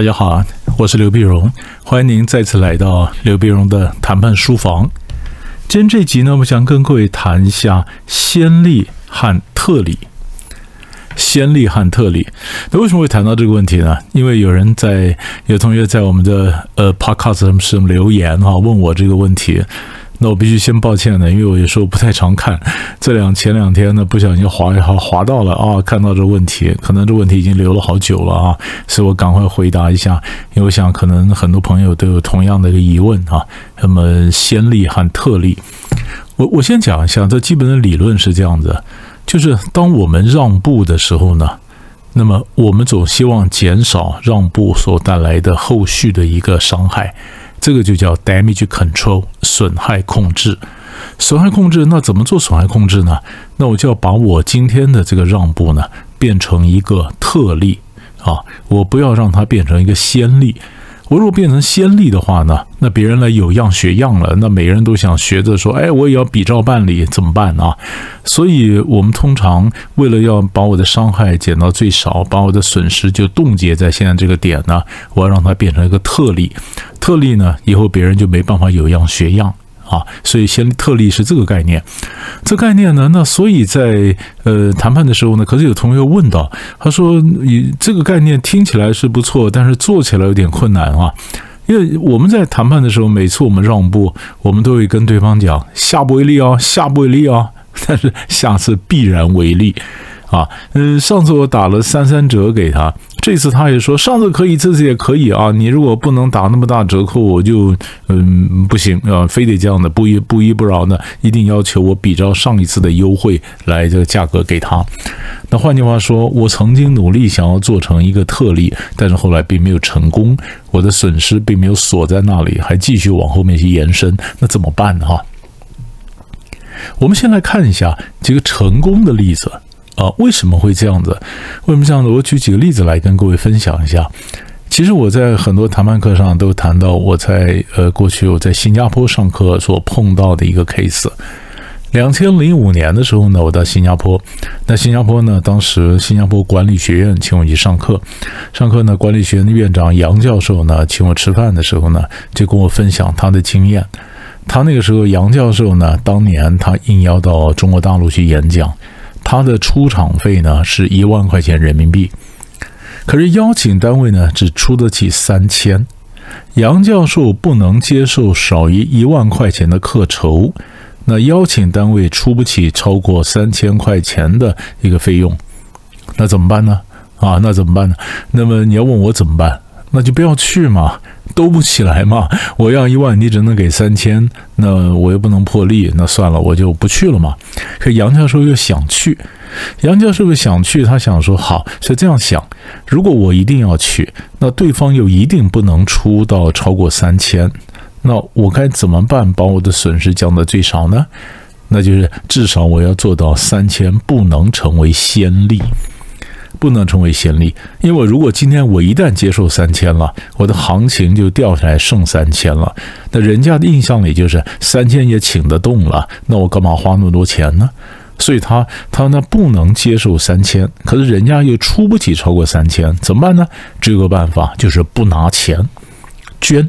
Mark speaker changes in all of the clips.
Speaker 1: 大家好，我是刘碧荣，欢迎您再次来到刘碧荣的谈判书房。今天这集呢，我想跟各位谈一下先例和特例。先例和特例，那为什么会谈到这个问题呢？因为有人在有同学在我们的呃 podcast 上留言哈，问我这个问题。那我必须先抱歉的，因为我有时候不太常看。这两前两天呢，不小心滑一滑滑到了啊，看到这问题，可能这问题已经留了好久了啊，所以我赶快回答一下，因为我想可能很多朋友都有同样的一个疑问啊。那么先例和特例，我我先讲一下，这基本的理论是这样子，就是当我们让步的时候呢，那么我们总希望减少让步所带来的后续的一个伤害。这个就叫 damage control，损害控制。损害控制，那怎么做损害控制呢？那我就要把我今天的这个让步呢，变成一个特例啊，我不要让它变成一个先例。我如果变成先例的话呢，那别人来有样学样了，那每个人都想学着说，哎，我也要比照办理，怎么办啊？所以，我们通常为了要把我的伤害减到最少，把我的损失就冻结在现在这个点呢，我要让它变成一个特例。特例呢，以后别人就没办法有样学样。啊，所以先特例是这个概念，这概念呢，那所以在呃谈判的时候呢，可是有同学问到，他说你这个概念听起来是不错，但是做起来有点困难啊，因为我们在谈判的时候，每次我们让步，我们都会跟对方讲下不为例啊，下不为例啊，但是下次必然为例。啊，嗯，上次我打了三三折给他，这次他也说上次可以，这次也可以啊。你如果不能打那么大折扣，我就嗯不行啊，非得这样的不依不依不饶的，一定要求我比照上一次的优惠来这个价格给他。那换句话说，我曾经努力想要做成一个特例，但是后来并没有成功，我的损失并没有锁在那里，还继续往后面去延伸，那怎么办呢？哈，我们先来看一下几个成功的例子。啊，为什么会这样子？为什么这样子？我举几个例子来跟各位分享一下。其实我在很多谈判课上都谈到，我在呃过去我在新加坡上课所碰到的一个 case。两千零五年的时候呢，我到新加坡，那新加坡呢，当时新加坡管理学院请我去上课，上课呢，管理学院的院长杨教授呢，请我吃饭的时候呢，就跟我分享他的经验。他那个时候，杨教授呢，当年他应邀到中国大陆去演讲。他的出场费呢是一万块钱人民币，可是邀请单位呢只出得起三千，杨教授不能接受少于一万块钱的课酬，那邀请单位出不起超过三千块钱的一个费用，那怎么办呢？啊，那怎么办呢？那么你要问我怎么办？那就不要去嘛，兜不起来嘛。我要一万，你只能给三千，那我又不能破例，那算了，我就不去了嘛。可杨教授又想去，杨教授又想去，他想说好，是这样想：如果我一定要去，那对方又一定不能出到超过三千，那我该怎么办，把我的损失降到最少呢？那就是至少我要做到三千不能成为先例。不能成为先例，因为如果今天我一旦接受三千了，我的行情就掉下来剩三千了。那人家的印象里就是三千也请得动了，那我干嘛花那么多钱呢？所以他他呢不能接受三千，可是人家又出不起超过三千，怎么办呢？这个办法就是不拿钱，捐，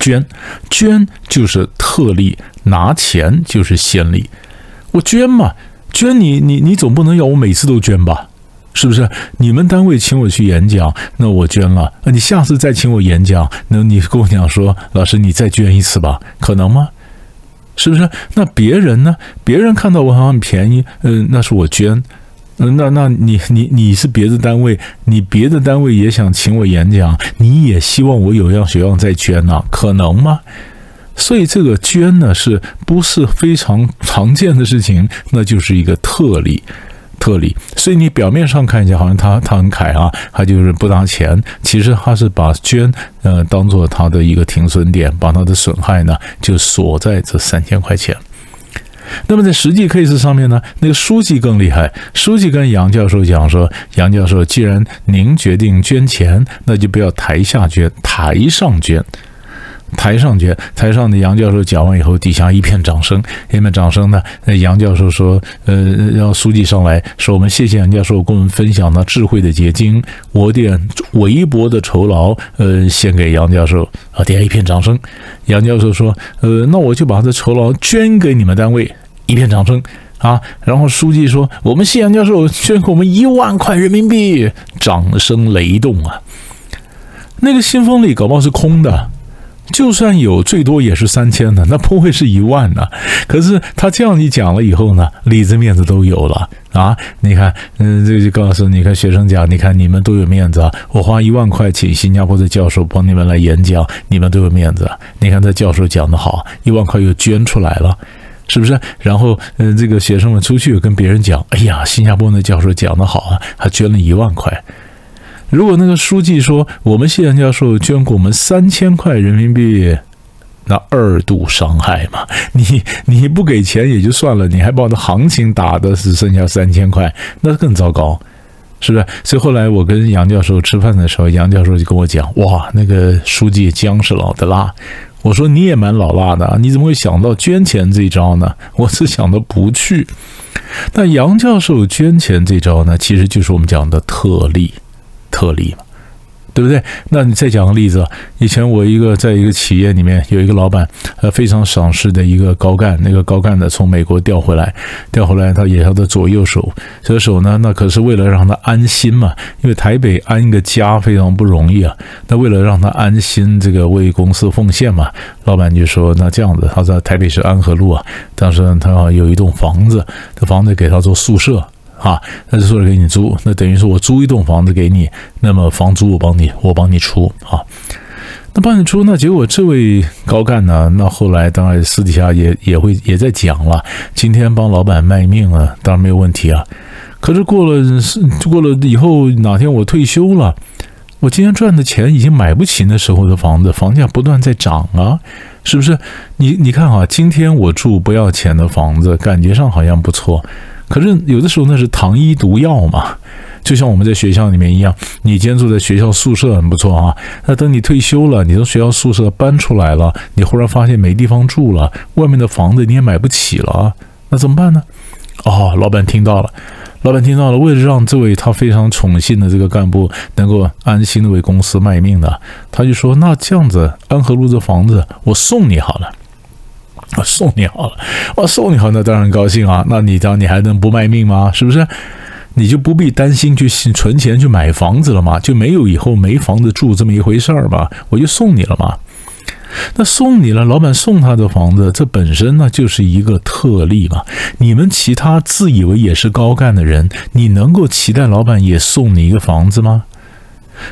Speaker 1: 捐，捐就是特例，拿钱就是先例。我捐嘛，捐你你你总不能要我每次都捐吧？是不是你们单位请我去演讲，那我捐了。你下次再请我演讲，那你跟我讲说，老师你再捐一次吧，可能吗？是不是？那别人呢？别人看到我好像很便宜，嗯，那是我捐。那那你你你是别的单位，你别的单位也想请我演讲，你也希望我有样学样再捐呢，可能吗？所以这个捐呢，是不是非常常见的事情？那就是一个特例。特例，所以你表面上看起来好像他他很凯啊，他就是不拿钱，其实他是把捐呃当做他的一个停损点，把他的损害呢就锁在这三千块钱。那么在实际 case 上面呢，那个书记更厉害，书记跟杨教授讲说，杨教授，既然您决定捐钱，那就不要台下捐，台上捐。台上去，台上的杨教授讲完以后，底下一片掌声，一片掌声呢。那杨教授说：“呃，让书记上来说，我们谢谢杨教授跟我们分享了智慧的结晶，我点微薄的酬劳，呃，献给杨教授。”啊，底下一片掌声。杨教授说：“呃，那我就把这酬劳捐给你们单位。”一片掌声啊。然后书记说：“我们谢杨教授捐给我们一万块人民币。”掌声雷动啊。那个信封里搞不好是空的。就算有，最多也是三千的，那不会是一万呢？可是他这样一讲了以后呢，里子面子都有了啊！你看，嗯，这就告诉你看学生讲，你看你们都有面子啊！我花一万块请新加坡的教授帮你们来演讲，你们都有面子。你看这教授讲的好，一万块又捐出来了，是不是？然后，嗯，这个学生们出去跟别人讲，哎呀，新加坡那教授讲的好啊，他捐了一万块。如果那个书记说我们谢阳教授捐给我们三千块人民币，那二度伤害嘛？你你不给钱也就算了，你还把我的行情打的只剩下三千块，那更糟糕，是不是？所以后来我跟杨教授吃饭的时候，杨教授就跟我讲：“哇，那个书记姜是老的辣。”我说：“你也蛮老辣的，你怎么会想到捐钱这一招呢？” 我是想的不去。那杨教授捐钱这招呢，其实就是我们讲的特例。特例嘛，对不对？那你再讲个例子。以前我一个在一个企业里面有一个老板，呃，非常赏识的一个高干，那个高干呢从美国调回来，调回来他也他的左右手，左手呢，那可是为了让他安心嘛，因为台北安一个家非常不容易啊。那为了让他安心，这个为公司奉献嘛，老板就说那这样子，他在台北市安和路啊，当时他有一栋房子，这房子给他做宿舍。啊，那就说给你租，那等于说我租一栋房子给你，那么房租我帮你，我帮你出啊。那帮你出，那结果这位高干呢，那后来当然私底下也也会也在讲了，今天帮老板卖命了，当然没有问题啊。可是过了是过了以后，哪天我退休了，我今天赚的钱已经买不起那时候的房子，房价不断在涨啊，是不是？你你看啊，今天我住不要钱的房子，感觉上好像不错。可是有的时候那是糖衣毒药嘛，就像我们在学校里面一样，你今天住在学校宿舍很不错啊，那等你退休了，你从学校宿舍搬出来了，你忽然发现没地方住了，外面的房子你也买不起了，那怎么办呢？哦，老板听到了，老板听到了，为了让这位他非常宠信的这个干部能够安心的为公司卖命的，他就说：那这样子，安和路这房子我送你好了。我送你好了，我送你好，那当然高兴啊。那你当你还能不卖命吗？是不是？你就不必担心去存钱去买房子了嘛，就没有以后没房子住这么一回事儿嘛。我就送你了嘛。那送你了，老板送他的房子，这本身呢就是一个特例嘛。你们其他自以为也是高干的人，你能够期待老板也送你一个房子吗？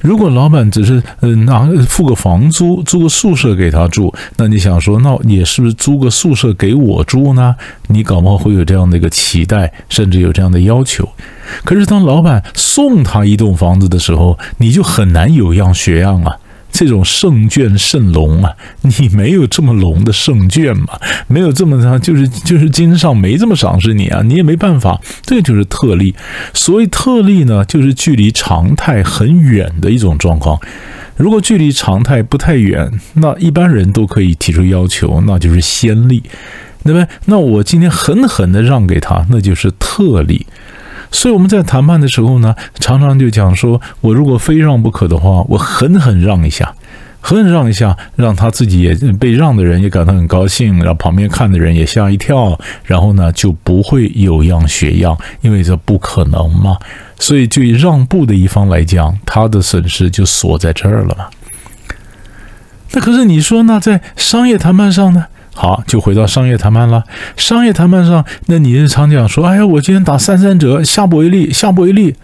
Speaker 1: 如果老板只是嗯拿付个房租，租个宿舍给他住，那你想说，那也是不是租个宿舍给我住呢？你搞不好会有这样的一个期待，甚至有这样的要求。可是当老板送他一栋房子的时候，你就很难有样学样啊。这种圣眷圣龙啊，你没有这么龙的圣眷嘛？没有这么长，就是就是经上没这么赏识你啊，你也没办法。这就是特例。所谓特例呢，就是距离常态很远的一种状况。如果距离常态不太远，那一般人都可以提出要求，那就是先例，对不对？那我今天狠狠的让给他，那就是特例。所以我们在谈判的时候呢，常常就讲说，我如果非让不可的话，我狠狠让一下，狠狠让一下，让他自己也被让的人也感到很高兴，让旁边看的人也吓一跳，然后呢就不会有样学样，因为这不可能嘛。所以对让步的一方来讲，他的损失就锁在这儿了嘛。那可是你说，那在商业谈判上呢？好，就回到商业谈判了。商业谈判上，那你日常讲说：“哎呀，我今天打三三折，下不为例，下不为例。”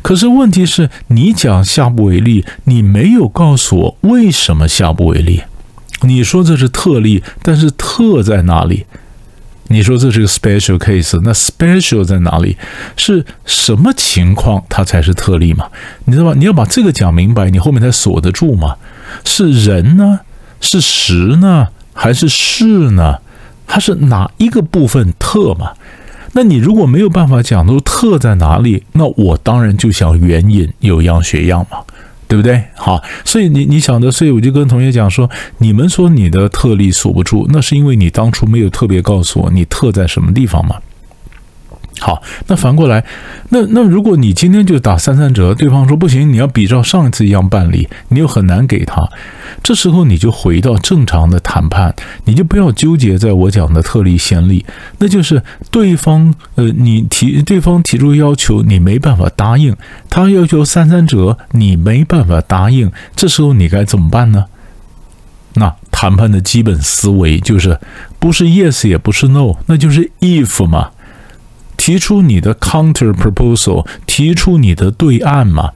Speaker 1: 可是问题是你讲下不为例，你没有告诉我为什么下不为例。你说这是特例，但是特在哪里？你说这是个 special case，那 special 在哪里？是什么情况它才是特例嘛？你知道吧？你要把这个讲明白，你后面才锁得住嘛？是人呢？是时呢？还是是呢？它是哪一个部分特嘛？那你如果没有办法讲出特在哪里，那我当然就想援引有样学样嘛，对不对？好，所以你你想的，所以我就跟同学讲说，你们说你的特例锁不住，那是因为你当初没有特别告诉我你特在什么地方嘛。好，那反过来，那那如果你今天就打三三折，对方说不行，你要比照上一次一样办理，你又很难给他，这时候你就回到正常的谈判，你就不要纠结在我讲的特例先例，那就是对方呃，你提对方提出要求，你没办法答应，他要求三三折，你没办法答应，这时候你该怎么办呢？那谈判的基本思维就是不是 yes 也不是 no，那就是 if 嘛。提出你的 counter proposal，提出你的对案嘛。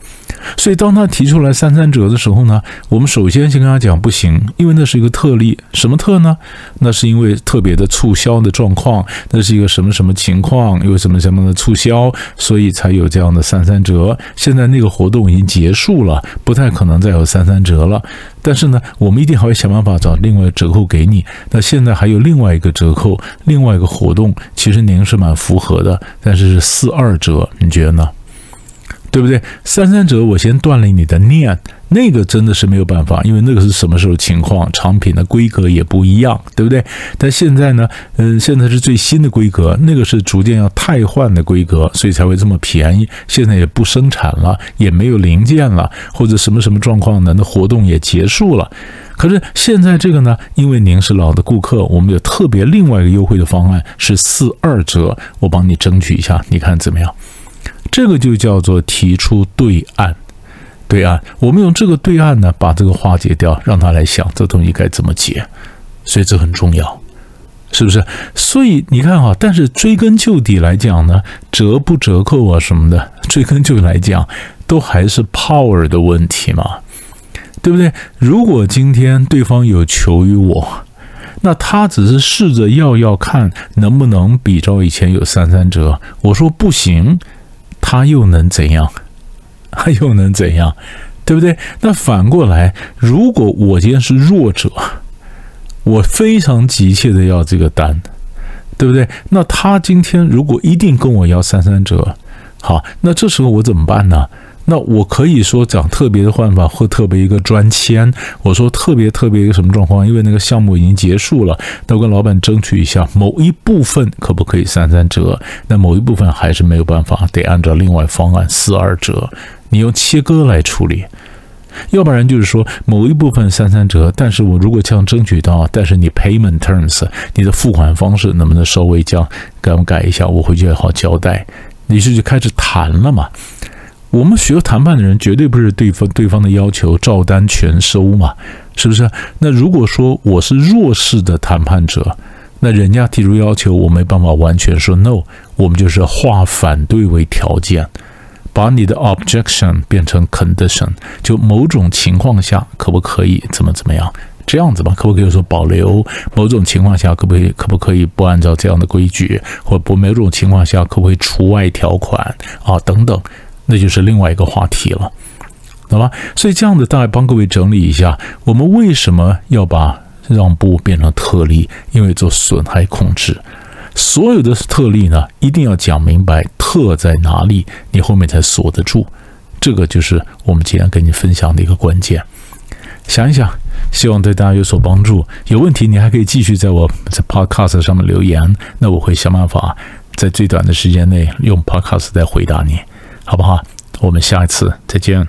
Speaker 1: 所以当他提出来三三折的时候呢，我们首先先跟他讲不行，因为那是一个特例。什么特呢？那是因为特别的促销的状况，那是一个什么什么情况，因为什么什么的促销，所以才有这样的三三折。现在那个活动已经结束了，不太可能再有三三折了。但是呢，我们一定还会想办法找另外折扣给你。那现在还有另外一个折扣，另外一个活动，其实您是蛮符合的，但是是四二折，你觉得呢？对不对？三三折，我先断了你的念，那个真的是没有办法，因为那个是什么时候情况，产品的规格也不一样，对不对？但现在呢，嗯，现在是最新的规格，那个是逐渐要汰换的规格，所以才会这么便宜。现在也不生产了，也没有零件了，或者什么什么状况呢？那活动也结束了。可是现在这个呢，因为您是老的顾客，我们有特别另外一个优惠的方案，是四二折，我帮你争取一下，你看怎么样？这个就叫做提出对岸，对岸，我们用这个对岸呢，把这个化解掉，让他来想这东西该怎么解，所以这很重要，是不是？所以你看哈，但是追根究底来讲呢，折不折扣啊什么的，追根究底来讲，都还是 power 的问题嘛，对不对？如果今天对方有求于我，那他只是试着要要看能不能比照以前有三三折，我说不行。他又能怎样？他又能怎样？对不对？那反过来，如果我今天是弱者，我非常急切的要这个单，对不对？那他今天如果一定跟我要三三折，好，那这时候我怎么办呢？那我可以说讲特别的换法或特别一个专签，我说特别特别一个什么状况？因为那个项目已经结束了，那我跟老板争取一下某一部分可不可以三三折？那某一部分还是没有办法，得按照另外方案四二折。你用切割来处理，要不然就是说某一部分三三折，但是我如果这样争取到，但是你 payment terms 你的付款方式能不能稍微这样改改一下？我回去也好交代。于是就开始谈了嘛。我们学谈判的人绝对不是对方对方的要求照单全收嘛，是不是？那如果说我是弱势的谈判者，那人家提出要求，我没办法完全说 no，我们就是化反对为条件，把你的 objection 变成 condition，就某种情况下可不可以怎么怎么样这样子吧？可不可以说保留？某种情况下可不可以可不可以不按照这样的规矩？或不某种情况下可不可以除外条款啊？等等。那就是另外一个话题了，懂吗？所以这样子，大概帮各位整理一下，我们为什么要把让步变成特例？因为做损害控制，所有的特例呢，一定要讲明白特在哪里，你后面才锁得住。这个就是我们今天跟你分享的一个关键。想一想，希望对大家有所帮助。有问题，你还可以继续在我在 Podcast 上面留言，那我会想办法在最短的时间内用 Podcast 再回答你。好不好？我们下一次再见。